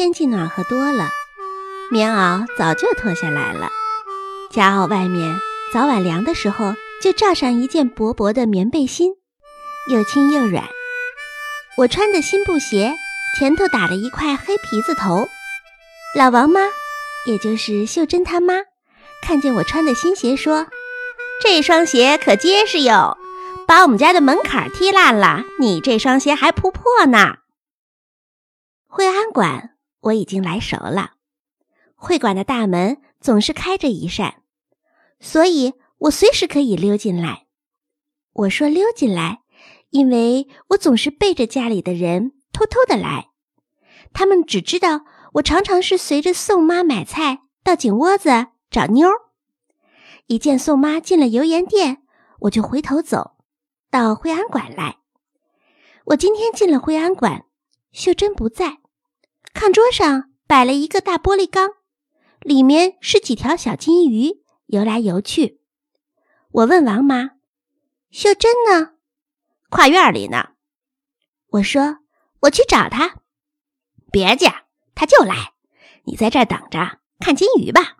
天气暖和多了，棉袄早就脱下来了。夹袄外面早晚凉的时候，就罩上一件薄薄的棉背心，又轻又软。我穿的新布鞋，前头打了一块黑皮子头。老王妈，也就是秀珍她妈，看见我穿的新鞋，说：“这双鞋可结实哟，把我们家的门槛踢烂了，你这双鞋还不破呢。”惠安馆我已经来熟了，会馆的大门总是开着一扇，所以我随时可以溜进来。我说溜进来，因为我总是背着家里的人偷偷的来，他们只知道我常常是随着宋妈买菜到井窝子找妞儿。一见宋妈进了油盐店，我就回头走到惠安馆来。我今天进了惠安馆，秀珍不在。炕桌上摆了一个大玻璃缸，里面是几条小金鱼游来游去。我问王妈：“秀珍呢？跨院里呢？”我说：“我去找她。”别介，她就来。你在这儿等着看金鱼吧。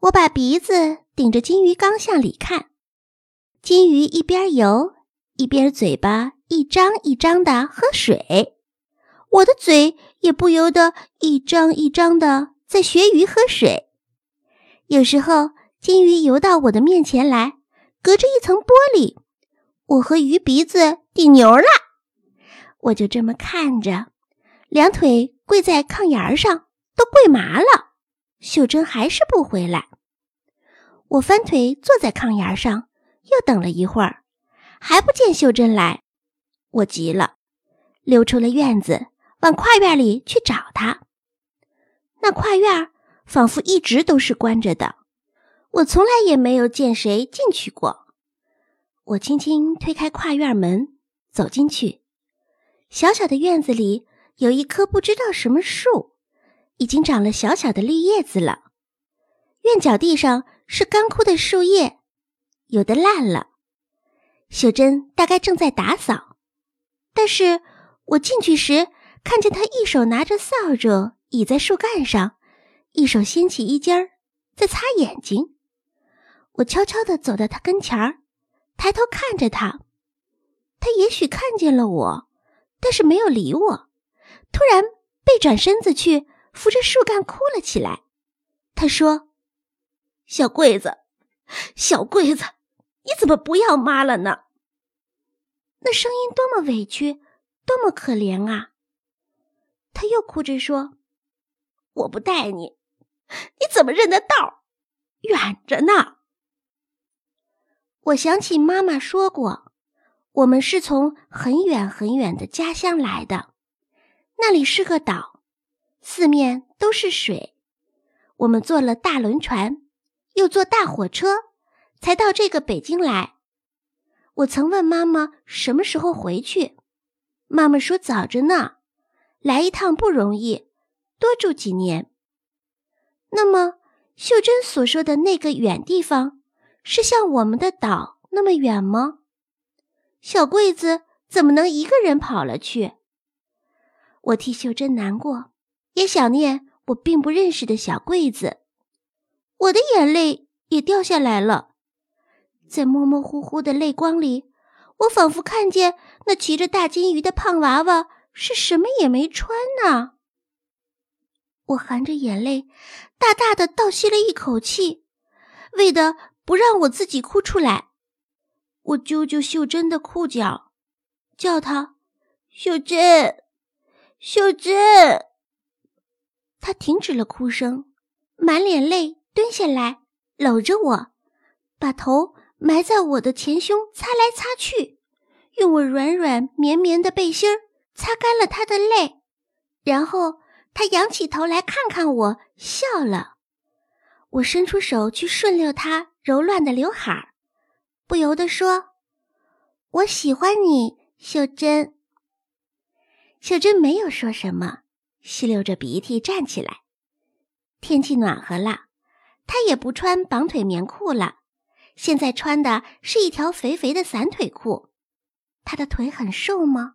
我把鼻子顶着金鱼缸向里看，金鱼一边游一边嘴巴一张一张的喝水。我的嘴也不由得一张一张的在学鱼喝水。有时候金鱼游到我的面前来，隔着一层玻璃，我和鱼鼻子顶牛了。我就这么看着，两腿跪在炕沿上，都跪麻了。秀珍还是不回来。我翻腿坐在炕沿上，又等了一会儿，还不见秀珍来。我急了，溜出了院子。往跨院里去找他，那跨院仿佛一直都是关着的，我从来也没有见谁进去过。我轻轻推开跨院门，走进去，小小的院子里有一棵不知道什么树，已经长了小小的绿叶子了。院角地上是干枯的树叶，有的烂了。秀珍大概正在打扫，但是我进去时。看见他一手拿着扫帚倚在树干上，一手掀起衣襟儿在擦眼睛。我悄悄地走到他跟前儿，抬头看着他。他也许看见了我，但是没有理我。突然背转身子去扶着树干哭了起来。他说：“小桂子，小桂子，你怎么不要妈了呢？”那声音多么委屈，多么可怜啊！他又哭着说：“我不带你，你怎么认得道？远着呢。”我想起妈妈说过，我们是从很远很远的家乡来的，那里是个岛，四面都是水。我们坐了大轮船，又坐大火车，才到这个北京来。我曾问妈妈什么时候回去，妈妈说早着呢。来一趟不容易，多住几年。那么，秀珍所说的那个远地方，是像我们的岛那么远吗？小桂子怎么能一个人跑了去？我替秀珍难过，也想念我并不认识的小桂子。我的眼泪也掉下来了，在模模糊糊的泪光里，我仿佛看见那骑着大金鱼的胖娃娃。是什么也没穿呢。我含着眼泪，大大的倒吸了一口气，为的不让我自己哭出来。我揪揪秀珍的裤脚，叫她：“秀珍，秀珍。”她停止了哭声，满脸泪，蹲下来搂着我，把头埋在我的前胸，擦来擦去，用我软软绵绵的背心儿。擦干了他的泪，然后他仰起头来看看我，笑了。我伸出手去顺溜他柔乱的刘海儿，不由得说：“我喜欢你，秀珍。”秀珍没有说什么，吸溜着鼻涕站起来。天气暖和了，她也不穿绑腿棉裤了，现在穿的是一条肥肥的散腿裤。她的腿很瘦吗？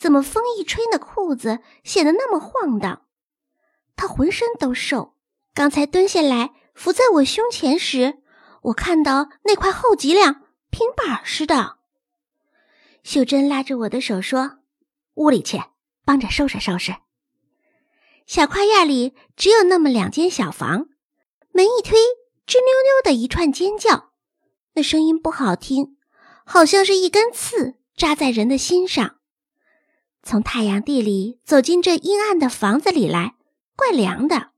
怎么风一吹，那裤子显得那么晃荡？他浑身都瘦，刚才蹲下来伏在我胸前时，我看到那块厚脊梁平板似的。秀珍拉着我的手说：“屋里去，帮着收拾收拾。”小跨院里只有那么两间小房，门一推，吱溜溜的一串尖叫，那声音不好听，好像是一根刺扎在人的心上。从太阳地里走进这阴暗的房子里来，怪凉的。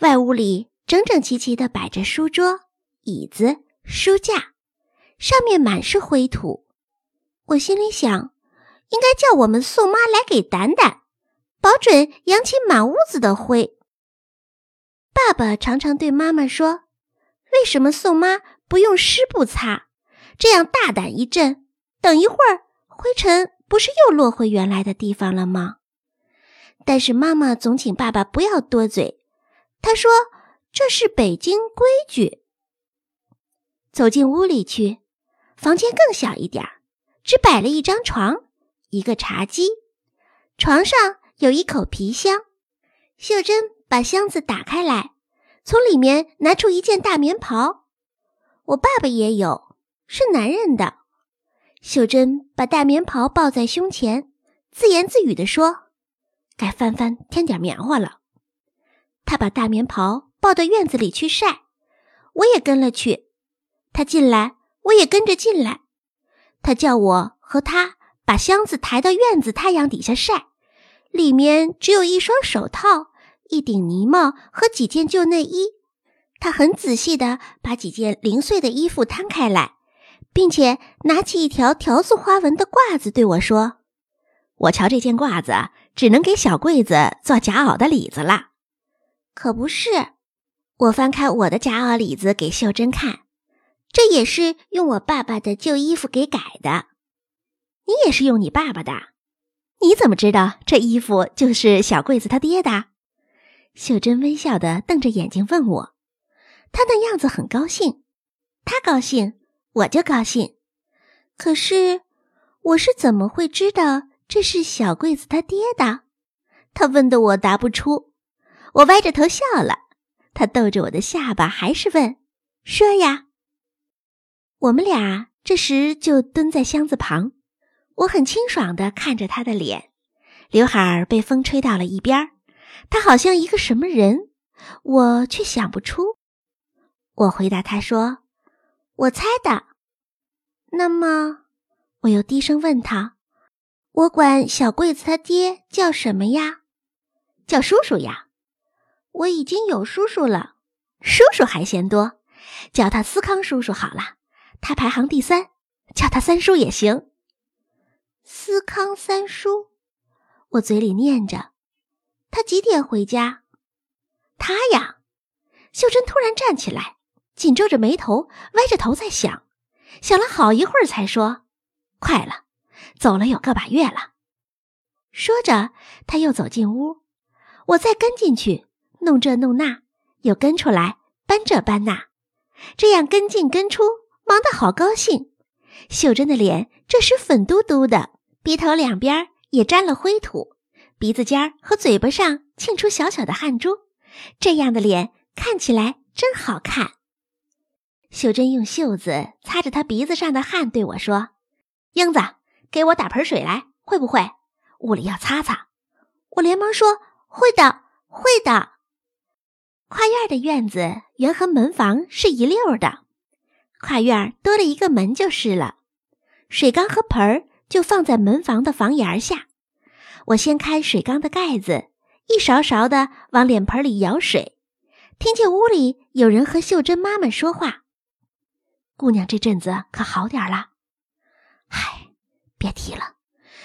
外屋里整整齐齐的摆着书桌、椅子、书架，上面满是灰土。我心里想，应该叫我们宋妈来给掸掸。保准扬起满屋子的灰。爸爸常常对妈妈说：“为什么宋妈不用湿布擦？这样大胆一震，等一会儿灰尘不是又落回原来的地方了吗？”但是妈妈总请爸爸不要多嘴，她说：“这是北京规矩。”走进屋里去，房间更小一点只摆了一张床，一个茶几，床上。有一口皮箱，秀珍把箱子打开来，从里面拿出一件大棉袍。我爸爸也有，是男人的。秀珍把大棉袍抱在胸前，自言自语地说：“该翻翻添点棉花了。”他把大棉袍抱到院子里去晒，我也跟了去。他进来，我也跟着进来。他叫我和他把箱子抬到院子太阳底下晒。里面只有一双手套、一顶呢帽和几件旧内衣。他很仔细地把几件零碎的衣服摊开来，并且拿起一条条子花纹的褂子对我说：“我瞧这件褂子只能给小柜子做夹袄的里子了。”可不是，我翻开我的夹袄里子给秀珍看，这也是用我爸爸的旧衣服给改的。你也是用你爸爸的。你怎么知道这衣服就是小桂子他爹的？秀珍微笑的瞪着眼睛问我，她那样子很高兴，她高兴我就高兴。可是我是怎么会知道这是小桂子他爹的？他问的我答不出，我歪着头笑了。他逗着我的下巴，还是问：“说呀。”我们俩这时就蹲在箱子旁。我很清爽地看着他的脸，刘海儿被风吹到了一边儿，他好像一个什么人，我却想不出。我回答他说：“我猜的。”那么，我又低声问他：“我管小桂子他爹叫什么呀？”“叫叔叔呀。”“我已经有叔叔了，叔叔还嫌多，叫他思康叔叔好了。他排行第三，叫他三叔也行。”思康三叔，我嘴里念着。他几点回家？他呀。秀珍突然站起来，紧皱着眉头，歪着头在想，想了好一会儿，才说：“快了，走了有个把月了。”说着，他又走进屋，我再跟进去，弄这弄那，又跟出来搬这搬那，这样跟进跟出，忙得好高兴。秀珍的脸这时粉嘟嘟的。鼻头两边也沾了灰土，鼻子尖和嘴巴上沁出小小的汗珠，这样的脸看起来真好看。秀珍用袖子擦着她鼻子上的汗，对我说：“英子，给我打盆水来，会不会？屋里要擦擦。”我连忙说：“会的，会的。”跨院的院子原和门房是一溜的，跨院多了一个门就是了，水缸和盆儿。就放在门房的房檐下。我掀开水缸的盖子，一勺勺的往脸盆里舀水，听见屋里有人和秀珍妈妈说话。姑娘这阵子可好点了？嗨，别提了，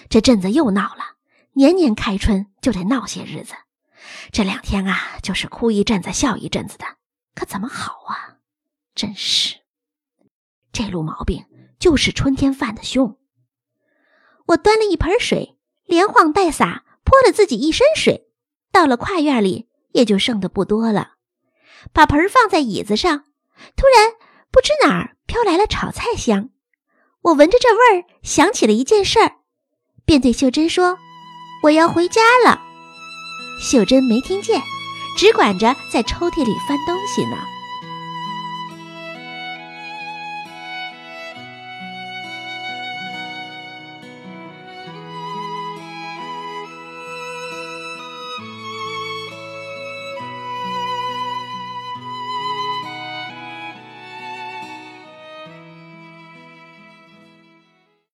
这阵子又闹了。年年开春就得闹些日子，这两天啊，就是哭一阵子笑一阵子的，可怎么好啊？真是，这路毛病就是春天犯的凶。我端了一盆水，连晃带洒，泼了自己一身水。到了跨院里，也就剩的不多了。把盆放在椅子上，突然不知哪儿飘来了炒菜香。我闻着这味儿，想起了一件事儿：便对秀珍说：“我要回家了。”秀珍没听见，只管着在抽屉里翻东西呢。